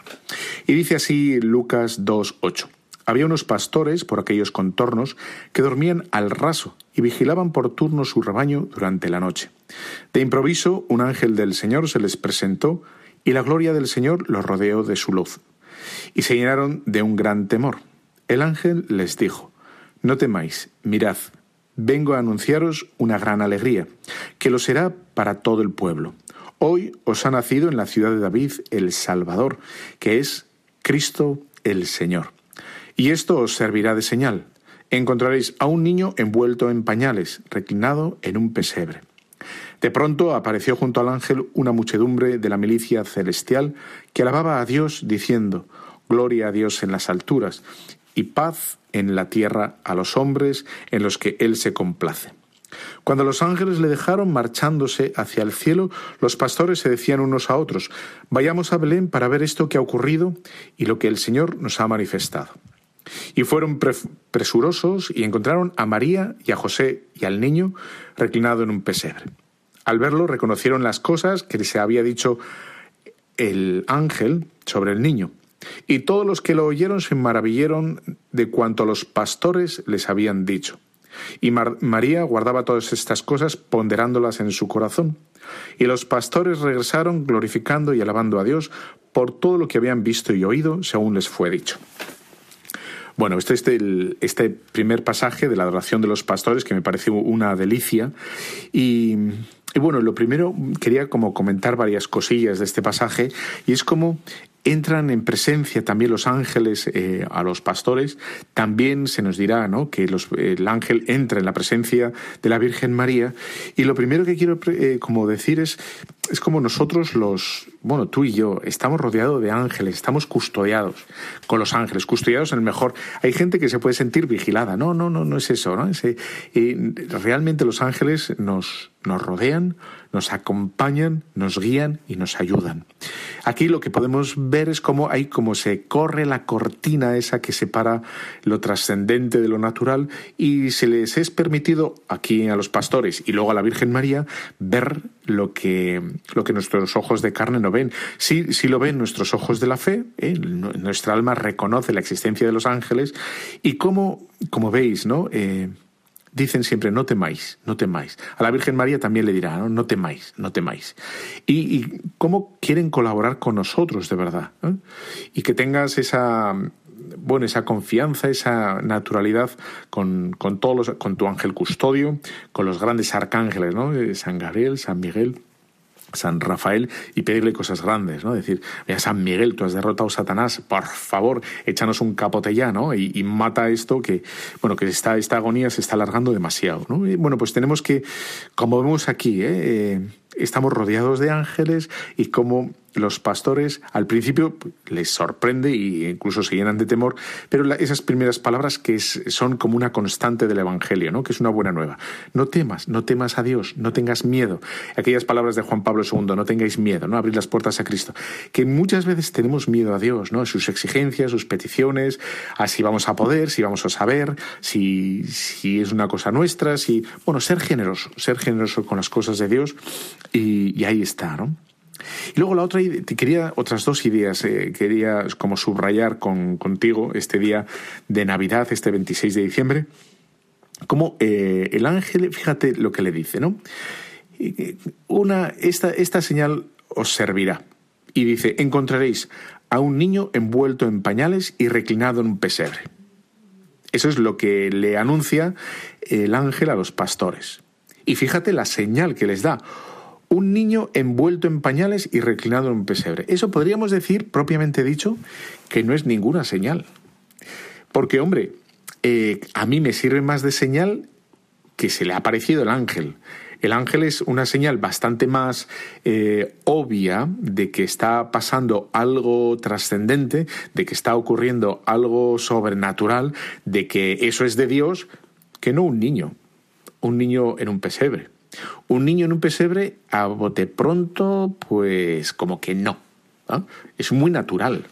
Y dice así Lucas 2.8. Había unos pastores por aquellos contornos que dormían al raso y vigilaban por turno su rebaño durante la noche. De improviso, un ángel del Señor se les presentó y la gloria del Señor los rodeó de su luz. Y se llenaron de un gran temor. El ángel les dijo, No temáis, mirad, vengo a anunciaros una gran alegría, que lo será para todo el pueblo. Hoy os ha nacido en la ciudad de David el Salvador, que es Cristo el Señor. Y esto os servirá de señal. Encontraréis a un niño envuelto en pañales, reclinado en un pesebre. De pronto apareció junto al ángel una muchedumbre de la milicia celestial que alababa a Dios diciendo, Gloria a Dios en las alturas y paz en la tierra a los hombres en los que Él se complace. Cuando los ángeles le dejaron marchándose hacia el cielo, los pastores se decían unos a otros, Vayamos a Belén para ver esto que ha ocurrido y lo que el Señor nos ha manifestado. Y fueron presurosos y encontraron a María y a José y al niño reclinado en un pesebre. Al verlo reconocieron las cosas que se había dicho el ángel sobre el niño. Y todos los que lo oyeron se maravillaron de cuanto los pastores les habían dicho. Y María guardaba todas estas cosas ponderándolas en su corazón. Y los pastores regresaron glorificando y alabando a Dios por todo lo que habían visto y oído según les fue dicho. Bueno, este es el, este primer pasaje de la adoración de los pastores que me pareció una delicia. Y, y bueno, lo primero quería como comentar varias cosillas de este pasaje y es como entran en presencia también los ángeles eh, a los pastores, también se nos dirá ¿no? que el ángel entra en la presencia de la Virgen María. Y lo primero que quiero eh, como decir es, es como nosotros los, bueno, tú y yo, estamos rodeados de ángeles, estamos custodiados con los ángeles, custodiados en el mejor. Hay gente que se puede sentir vigilada. No, no, no, no es eso. ¿no? realmente los ángeles nos, nos rodean, nos acompañan, nos guían y nos ayudan. Aquí lo que podemos ver es cómo hay como se corre la cortina esa que separa lo trascendente de lo natural y se les es permitido aquí a los pastores y luego a la Virgen María ver lo que, lo que nuestros ojos de carne no ven. Sí, sí lo ven nuestros ojos de la fe, ¿eh? nuestra alma reconoce la existencia de los ángeles y cómo, como veis, ¿no? Eh, dicen siempre, no temáis, no temáis. A la Virgen María también le dirá, no, temáis, no temáis. Y, cómo quieren colaborar con nosotros de verdad. Y que tengas esa, bueno, esa confianza, esa naturalidad con, con, todos los, con tu ángel custodio, con los grandes arcángeles, ¿no? San Gabriel, San Miguel. San Rafael y pedirle cosas grandes, ¿no? Decir, mira, San Miguel, tú has derrotado a Satanás, por favor, échanos un capote ya, ¿no? Y, mata esto que, bueno, que esta, esta agonía se está alargando demasiado, ¿no? Y, bueno, pues tenemos que, como vemos aquí, ¿eh? eh estamos rodeados de ángeles y como los pastores al principio les sorprende e incluso se llenan de temor, pero esas primeras palabras que son como una constante del Evangelio, ¿no? que es una buena nueva. No temas, no temas a Dios, no tengas miedo. Aquellas palabras de Juan Pablo II, no tengáis miedo, ¿no? abrir las puertas a Cristo. Que muchas veces tenemos miedo a Dios, ¿no? sus exigencias, sus peticiones, a si vamos a poder, si vamos a saber, si, si es una cosa nuestra, si... Bueno, ser generoso, ser generoso con las cosas de Dios y, y ahí está, ¿no? Y luego la otra, quería otras dos ideas, eh, quería como subrayar con, contigo este día de Navidad, este 26 de diciembre, como eh, el ángel, fíjate lo que le dice, ¿no? Una, esta, esta señal os servirá. Y dice, encontraréis a un niño envuelto en pañales y reclinado en un pesebre. Eso es lo que le anuncia el ángel a los pastores. Y fíjate la señal que les da un niño envuelto en pañales y reclinado en un pesebre. Eso podríamos decir, propiamente dicho, que no es ninguna señal. Porque, hombre, eh, a mí me sirve más de señal que se le ha parecido el ángel. El ángel es una señal bastante más eh, obvia de que está pasando algo trascendente, de que está ocurriendo algo sobrenatural, de que eso es de Dios, que no un niño, un niño en un pesebre. Un niño en un pesebre, a bote pronto, pues como que no. Es muy natural.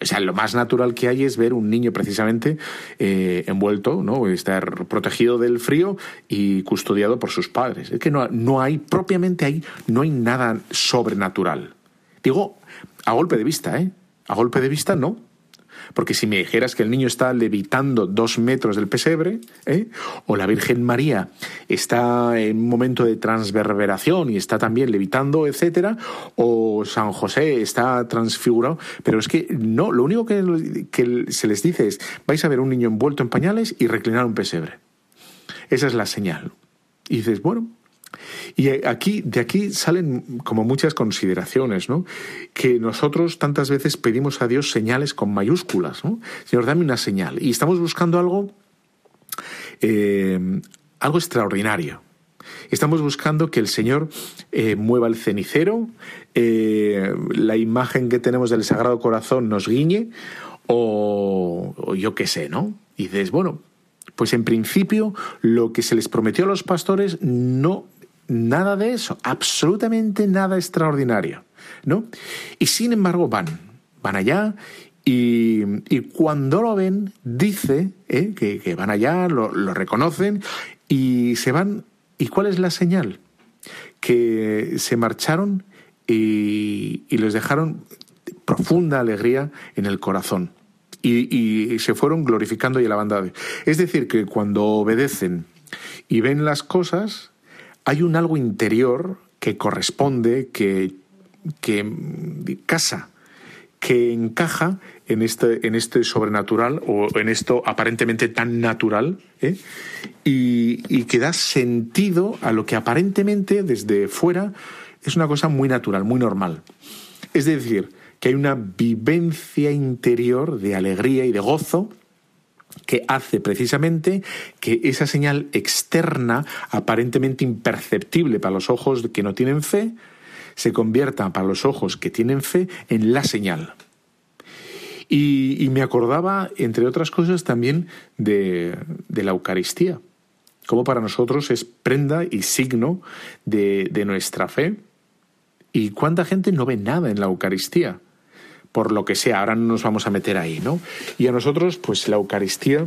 O sea, lo más natural que hay es ver un niño precisamente eh, envuelto, ¿no? Estar protegido del frío y custodiado por sus padres. Es que no, no hay, propiamente ahí, no hay nada sobrenatural. Digo, a golpe de vista, ¿eh? A golpe de vista no. Porque si me dijeras que el niño está levitando dos metros del pesebre, ¿eh? o la Virgen María está en un momento de transverberación y está también levitando, etcétera, o San José está transfigurado, pero es que no, lo único que, que se les dice es vais a ver un niño envuelto en pañales y reclinar un pesebre. Esa es la señal. Y dices, bueno, y aquí, de aquí salen como muchas consideraciones, ¿no? Que nosotros tantas veces pedimos a Dios señales con mayúsculas, ¿no? Señor, dame una señal. Y estamos buscando algo, eh, algo extraordinario. Estamos buscando que el Señor eh, mueva el cenicero, eh, la imagen que tenemos del Sagrado Corazón nos guiñe, o, o yo qué sé, ¿no? Y dices, bueno, pues en principio lo que se les prometió a los pastores no Nada de eso, absolutamente nada extraordinario, ¿no? Y sin embargo van, van allá y, cuando lo ven, dice ¿eh? que, van allá, lo, reconocen y se van. ¿Y cuál es la señal? Que se marcharon y, les dejaron profunda alegría en el corazón. Y, se fueron glorificando y alabando. Es decir, que cuando obedecen y ven las cosas, hay un algo interior que corresponde, que, que casa, que encaja en este, en este sobrenatural o en esto aparentemente tan natural ¿eh? y, y, que da sentido a lo que aparentemente desde fuera es una cosa muy natural, muy normal. Es decir, que hay una vivencia interior de alegría y de gozo que hace precisamente que esa señal externa, aparentemente imperceptible para los ojos que no tienen fe, se convierta para los ojos que tienen fe en la señal. Y, me acordaba, entre otras cosas, también de, la Eucaristía, como para nosotros es prenda y signo de, de nuestra fe. ¿Y cuánta gente no ve nada en la Eucaristía? Por lo que sea, ahora no nos vamos a meter ahí, ¿no? Y a nosotros, pues la Eucaristía,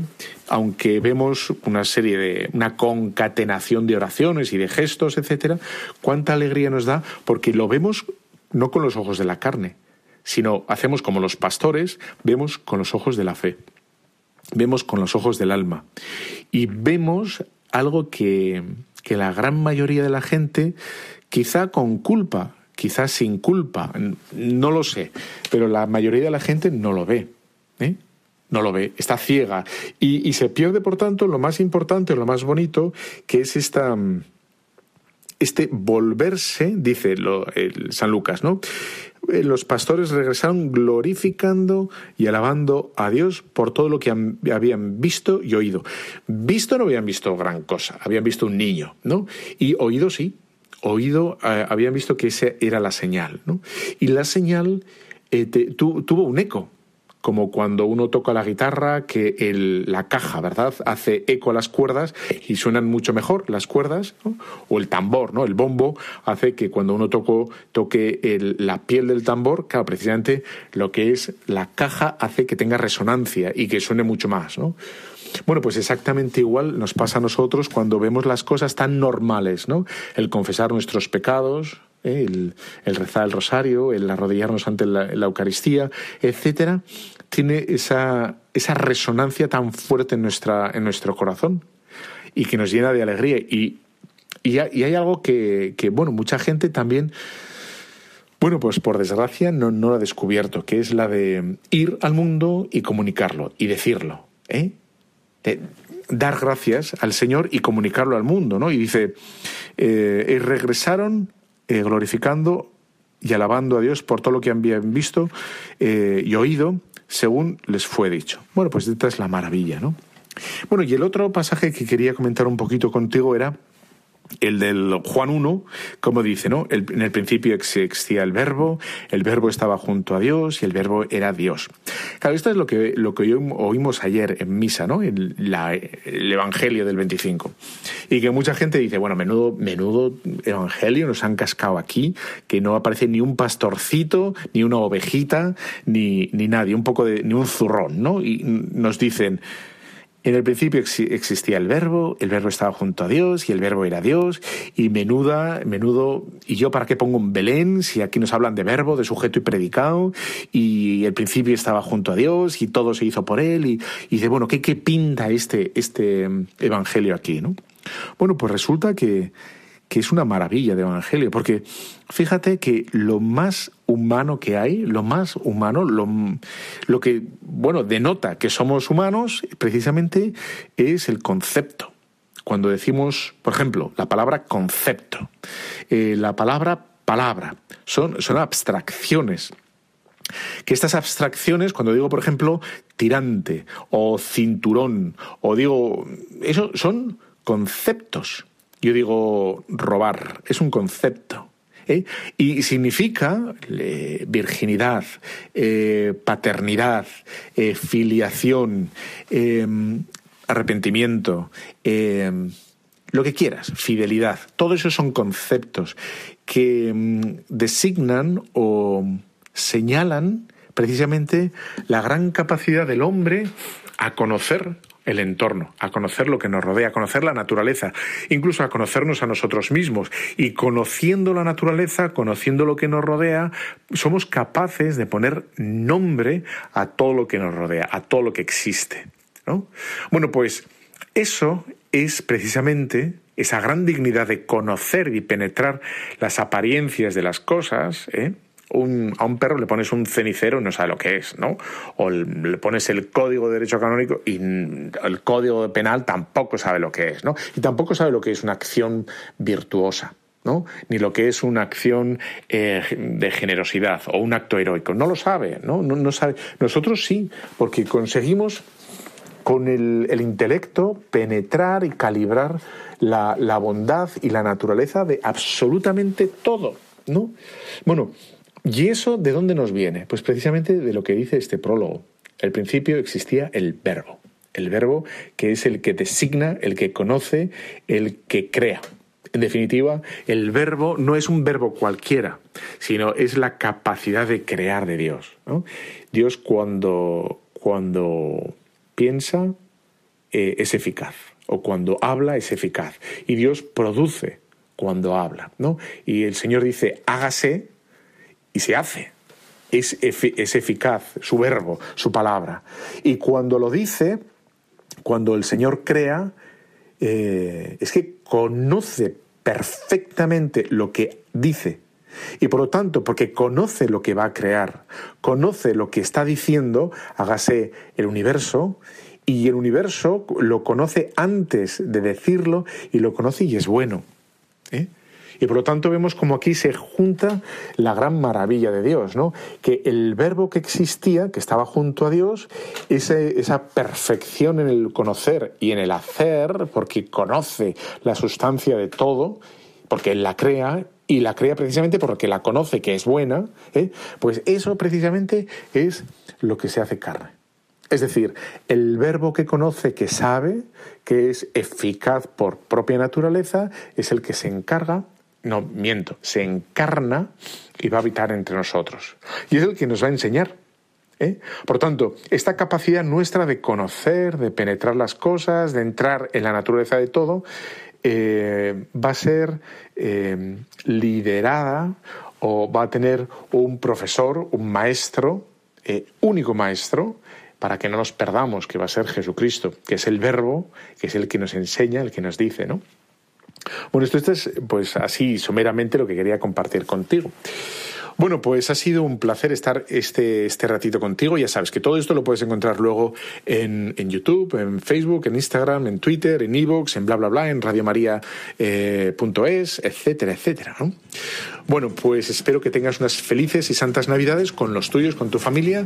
aunque vemos una serie de, una concatenación de oraciones y de gestos, etcétera, cuánta alegría nos da porque lo vemos no con los ojos de la carne, sino hacemos como los pastores, vemos con los ojos de la fe, vemos con los ojos del alma y vemos algo que, que la gran mayoría de la gente, quizá con culpa, quizás sin culpa, no lo sé, pero la mayoría de la gente no lo ve. ¿eh? No lo ve, está ciega. Y, se pierde, por tanto, lo más importante, lo más bonito, que es esta, este volverse, dice el San Lucas, ¿no? Eh, los pastores regresaron glorificando y alabando a Dios por todo lo que habían visto y oído. Visto no habían visto gran cosa, habían visto un niño, ¿no? Y oído sí, oído, eh, habían visto que esa era la señal. ¿no? Y la señal eh, tuvo un eco, como cuando uno toca la guitarra, que el, la caja, ¿verdad?, hace eco a las cuerdas y suenan mucho mejor las cuerdas, o el tambor, ¿no? El bombo hace que cuando uno toco, toque la piel del tambor, claro, precisamente lo que es la caja hace que tenga resonancia y que suene mucho más, ¿no? Bueno, pues exactamente igual nos pasa a nosotros cuando vemos las cosas tan normales, ¿no? El confesar nuestros pecados, ¿eh? el, rezar el rosario, el arrodillarnos ante la, Eucaristía, etcétera, tiene esa, esa resonancia tan fuerte en, nuestra, en nuestro corazón y que nos llena de alegría. Y, y, hay algo que, que, bueno, mucha gente también bueno, pues por desgracia no, no lo ha descubierto, que es la de ir al mundo y comunicarlo y decirlo. ¿eh? Dar gracias al Señor y comunicarlo al mundo, ¿no? Y dice, eh, y regresaron eh, glorificando y alabando a Dios por todo lo que habían visto eh, y oído, según les fue dicho. Bueno, pues esta es la maravilla, ¿no? Bueno, y el otro pasaje que quería comentar un poquito contigo era el del Juan 1, como dice, ¿no? en el principio existía el verbo, el verbo estaba junto a Dios y el verbo era Dios. Claro, esto es lo que, lo que oímos ayer en misa, ¿no? En el Evangelio del 25. Y que mucha gente dice, bueno, menudo, menudo Evangelio nos han cascado aquí, que no aparece ni un pastorcito, ni una ovejita, ni, ni nadie, un poco de, ni un zurrón, ¿no? Y nos dicen, en el principio existía el verbo, el verbo estaba junto a Dios y el verbo era Dios y menuda, menudo, ¿y yo para qué pongo un Belén si aquí nos hablan de verbo, de sujeto y predicado y el principio estaba junto a Dios y todo se hizo por él y, dice, bueno, ¿qué, ¿qué pinta este, este evangelio aquí? ¿no? Bueno, pues resulta que, que es una maravilla de evangelio, porque fíjate que lo más humano que hay, lo más humano, lo, lo que, bueno, denota que somos humanos, precisamente es el concepto. Cuando decimos, por ejemplo, la palabra concepto, eh, la palabra palabra, son, son abstracciones que estas abstracciones, cuando digo, por ejemplo, tirante o cinturón, o digo, eso son conceptos. Yo digo robar, es un concepto. ¿eh? Y significa eh, virginidad, eh, paternidad, filiación, arrepentimiento, lo que quieras, fidelidad. Todo eso son conceptos que mm, designan o señalan precisamente la gran capacidad del hombre a conocer el entorno, a conocer lo que nos rodea, a conocer la naturaleza, incluso a conocernos a nosotros mismos. Y conociendo la naturaleza, conociendo lo que nos rodea, somos capaces de poner nombre a todo lo que nos rodea, a todo lo que existe. ¿no? Bueno, pues eso es precisamente esa gran dignidad de conocer y penetrar las apariencias de las cosas, ¿eh? A un perro le pones un cenicero y no sabe lo que es, ¿no? O le pones el código de derecho canónico y el código penal tampoco sabe lo que es, ¿no? Y tampoco sabe lo que es una acción virtuosa. ¿no? ni lo que es una acción eh, de generosidad o un acto heroico. No lo sabe, ¿no? No, sabe. Nosotros sí, porque conseguimos con el, intelecto penetrar y calibrar la, la, bondad y la naturaleza de absolutamente todo, ¿no? Bueno, ¿Y eso de dónde nos viene? Pues precisamente de lo que dice este prólogo. Al principio existía el verbo, el verbo que es el que designa, el que conoce, el que crea. En definitiva, el verbo no es un verbo cualquiera, sino es la capacidad de crear de Dios. Dios cuando, cuando piensa eh, es eficaz, o cuando habla es eficaz, y Dios produce cuando habla. ¿no? Y el Señor dice, hágase, y se hace. Es, es, eficaz su verbo, su palabra. Y cuando lo dice, cuando el Señor crea, eh, es que conoce perfectamente lo que dice. Y por lo tanto, porque conoce lo que va a crear, conoce lo que está diciendo, hágase el universo, y el universo lo conoce antes de decirlo y lo conoce y es bueno. ¿eh? Y por lo tanto vemos como aquí se junta la gran maravilla de Dios, ¿no? Que el verbo que existía, que estaba junto a Dios, esa perfección en el conocer y en el hacer, porque conoce la sustancia de todo, porque Él la crea y la crea precisamente porque la conoce que es buena, ¿eh? pues eso precisamente es lo que se hace carne. Es decir, el verbo que conoce, que sabe, que es eficaz por propia naturaleza, es el que se encarga no miento, se encarna y va a habitar entre nosotros. Y es el que nos va a enseñar. ¿eh? Por tanto, esta capacidad nuestra de conocer, de penetrar las cosas, de entrar en la naturaleza de todo, eh, va a ser eh, liderada o va a tener un profesor, un maestro, único maestro, para que no nos perdamos, que va a ser Jesucristo, que es el verbo, que es el que nos enseña, el que nos dice, ¿no? Bueno, esto, es pues así someramente lo que quería compartir contigo. Bueno, pues ha sido un placer estar este, este ratito contigo. Ya sabes que todo esto lo puedes encontrar luego en, en YouTube, en Facebook, en Instagram, en Twitter, en Evox, en bla bla bla, en radiomaria.es, eh, etcétera, etcétera. ¿no? Bueno, pues espero que tengas unas felices y santas Navidades con los tuyos, con tu familia.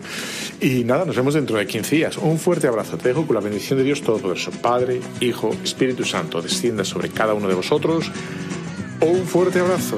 Y nada, nos vemos dentro de 15 días. Un fuerte abrazo. Te dejo con la bendición de Dios Todopoderoso, Padre, Hijo, Espíritu Santo, descienda sobre cada uno de vosotros. Un fuerte abrazo.